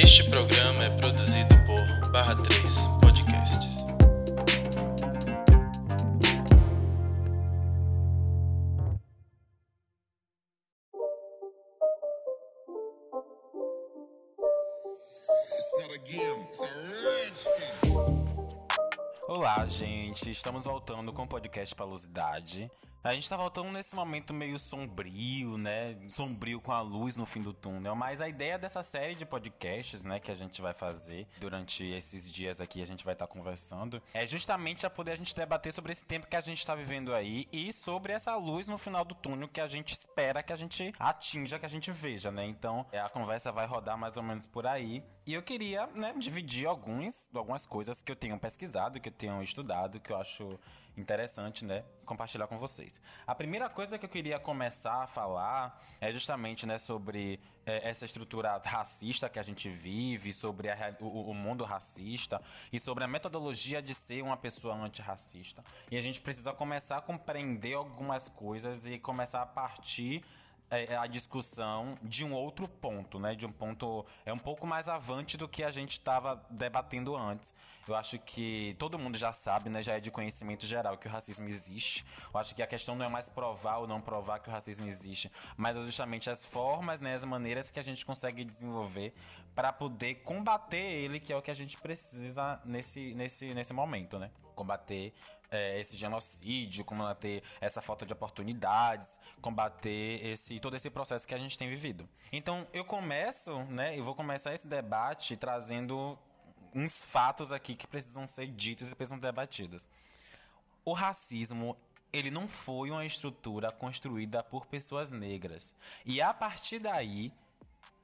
Este programa é produzido por Barra 3 Podcasts. Olá, gente. Estamos voltando com o podcast Palusidade. A gente tá voltando nesse momento meio sombrio, né? Sombrio com a luz no fim do túnel. Mas a ideia dessa série de podcasts, né, que a gente vai fazer durante esses dias aqui, a gente vai estar conversando, é justamente a poder a gente debater sobre esse tempo que a gente tá vivendo aí e sobre essa luz no final do túnel que a gente espera que a gente atinja, que a gente veja, né? Então, é, a conversa vai rodar mais ou menos por aí. E eu queria, né, dividir alguns, algumas coisas que eu tenho pesquisado, que eu tenho estudado, que eu acho interessante, né, compartilhar com vocês. A primeira coisa que eu queria começar a falar é justamente, né, sobre é, essa estrutura racista que a gente vive, sobre a o, o mundo racista e sobre a metodologia de ser uma pessoa antirracista. E a gente precisa começar a compreender algumas coisas e começar a partir a discussão de um outro ponto, né? De um ponto é um pouco mais avante do que a gente estava debatendo antes. Eu acho que todo mundo já sabe, né? Já é de conhecimento geral que o racismo existe. Eu acho que a questão não é mais provar ou não provar que o racismo existe, mas é justamente as formas, né? As maneiras que a gente consegue desenvolver para poder combater ele, que é o que a gente precisa nesse, nesse, nesse momento, né? Combater é, esse genocídio, combater essa falta de oportunidades, combater esse todo esse processo que a gente tem vivido. Então eu começo, né? Eu vou começar esse debate trazendo uns fatos aqui que precisam ser ditos e precisam ser debatidos. O racismo ele não foi uma estrutura construída por pessoas negras. E a partir daí,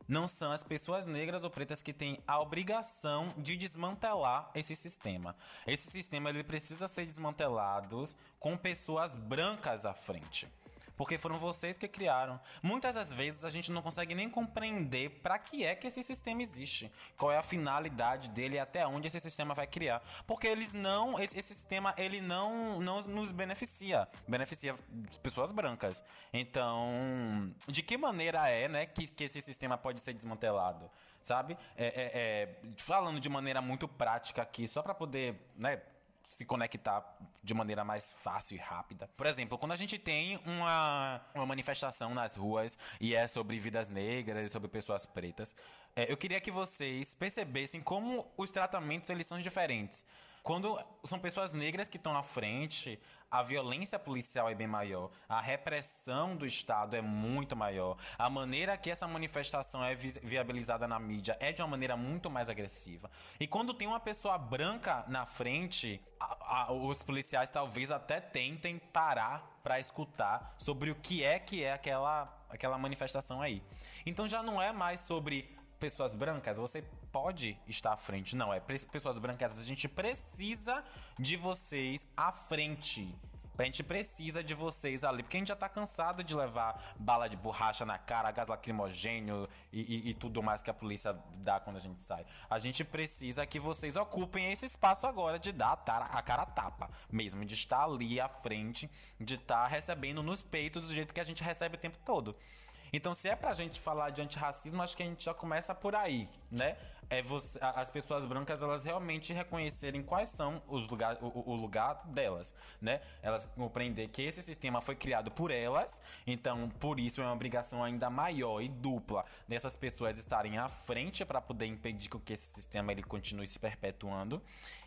não são as pessoas negras ou pretas que têm a obrigação de desmantelar esse sistema. Esse sistema ele precisa ser desmantelado com pessoas brancas à frente. Porque foram vocês que criaram. Muitas das vezes a gente não consegue nem compreender para que é que esse sistema existe. Qual é a finalidade dele e até onde esse sistema vai criar. Porque eles não. Esse, esse sistema ele não, não nos beneficia. Beneficia pessoas brancas. Então, de que maneira é, né, que, que esse sistema pode ser desmantelado? Sabe? É, é, é, falando de maneira muito prática aqui, só para poder, né? Se conectar de maneira mais fácil e rápida. Por exemplo, quando a gente tem uma, uma manifestação nas ruas e é sobre vidas negras e sobre pessoas pretas, é, eu queria que vocês percebessem como os tratamentos eles são diferentes. Quando são pessoas negras que estão na frente, a violência policial é bem maior, a repressão do Estado é muito maior, a maneira que essa manifestação é vi- viabilizada na mídia é de uma maneira muito mais agressiva. E quando tem uma pessoa branca na frente, a- a- os policiais talvez até tentem parar para escutar sobre o que é que é aquela, aquela manifestação aí. Então já não é mais sobre pessoas brancas, você pode estar à frente. Não, é pessoas brancas, a gente precisa de vocês à frente. A gente precisa de vocês ali, porque a gente já tá cansado de levar bala de borracha na cara, gás lacrimogênio e, e- e tudo mais que a polícia dá quando a gente sai. A gente precisa que vocês ocupem esse espaço agora de dar a, tara- a cara a tapa mesmo, de estar ali à frente, de estar recebendo nos peitos do jeito que a gente recebe o tempo todo. Então, se é pra gente falar de antirracismo, acho que a gente já começa por aí, né? É você, as pessoas brancas, elas realmente reconhecerem quais são os lugar, o- o lugar delas, né? Elas compreender que esse sistema foi criado por elas, então, por isso é uma obrigação ainda maior e dupla dessas pessoas estarem à frente para poder impedir que esse sistema ele continue se perpetuando.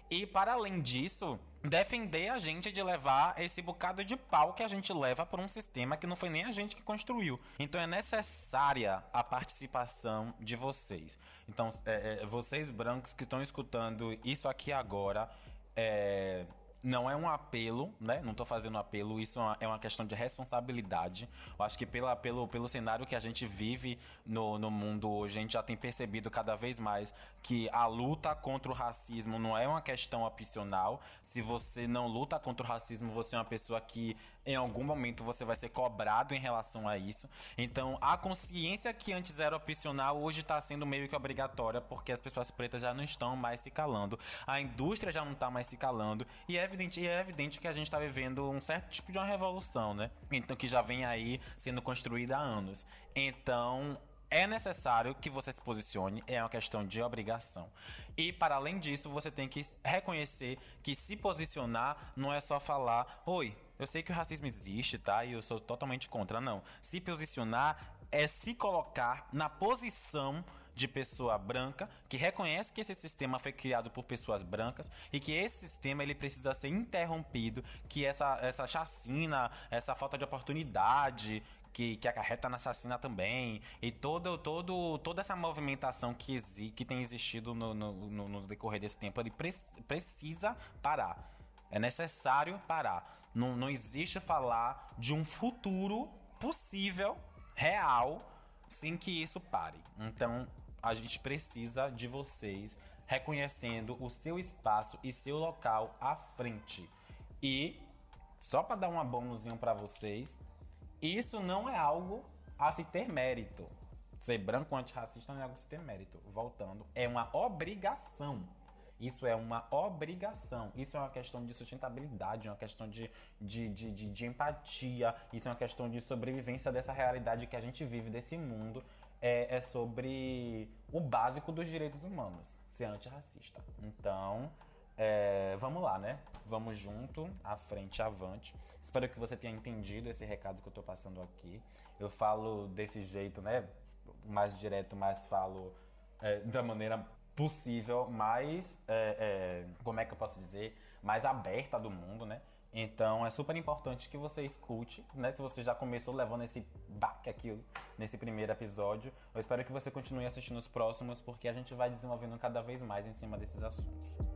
E para além disso, defender a gente de levar esse bocado de pau que a gente leva por um sistema que não foi nem a gente que construiu. Então é necessária a participação de vocês. Então, é, é, vocês brancos que estão escutando isso aqui agora, é, não é um apelo, né? Não tô fazendo apelo, isso é uma, é uma questão de responsabilidade. Eu acho que pela, pelo, pelo cenário que a gente vive no, no mundo hoje, a gente já tem percebido cada vez mais que a luta contra o racismo não é uma questão opcional. Se você não luta contra o racismo, você é uma pessoa que em algum momento você vai ser cobrado em relação a isso. Então, a consciência que antes era opcional hoje está sendo meio que obrigatória, porque as pessoas pretas já não estão mais se calando, a indústria já não está mais se calando, e é evidente, é evidente que a gente está vivendo um certo tipo de uma revolução, né? Então, que já vem aí sendo construída há anos. Então, é necessário que você se posicione, é uma questão de obrigação. E para além disso, você tem que reconhecer que se posicionar não é só falar: "Oi, eu sei que o racismo existe, tá? E eu sou totalmente contra". Não. Se posicionar é se colocar na posição de pessoa branca que reconhece que esse sistema foi criado por pessoas brancas e que esse sistema ele precisa ser interrompido, que essa, essa chacina, essa falta de oportunidade que, que acarreta na chacina também e todo, todo, toda essa movimentação que, exi, que tem existido no, no, no, decorrer desse tempo ele pre precisa parar. É necessário parar. Não, não existe falar de um futuro possível, real, sem que isso pare. Então, a gente precisa de vocês reconhecendo o seu espaço e seu local à frente. E só para dar uma bônusinho para vocês, isso não é algo a se ter mérito. Ser branco antirracista não é algo a se ter mérito. Voltando, é uma obrigação. Isso é uma obrigação. Isso é uma questão de sustentabilidade, é uma questão de, de, de, de, de empatia. Isso é uma questão de sobrevivência dessa realidade que a gente vive, desse mundo é, é sobre o básico dos direitos humanos, ser antirracista. Então, é, vamos lá, né? Vamos junto, à frente, avante. Espero que você tenha entendido esse recado que eu tô passando aqui. Eu falo desse jeito, né? Mais direto, mas falo é, da maneira possível, mais. É, é como é que eu posso dizer? Mais aberta do mundo, né? Então é super importante que você escute, né? Se você já começou levando esse baque aqui nesse primeiro episódio, eu espero que você continue assistindo os próximos, porque a gente vai desenvolvendo cada vez mais em cima desses assuntos.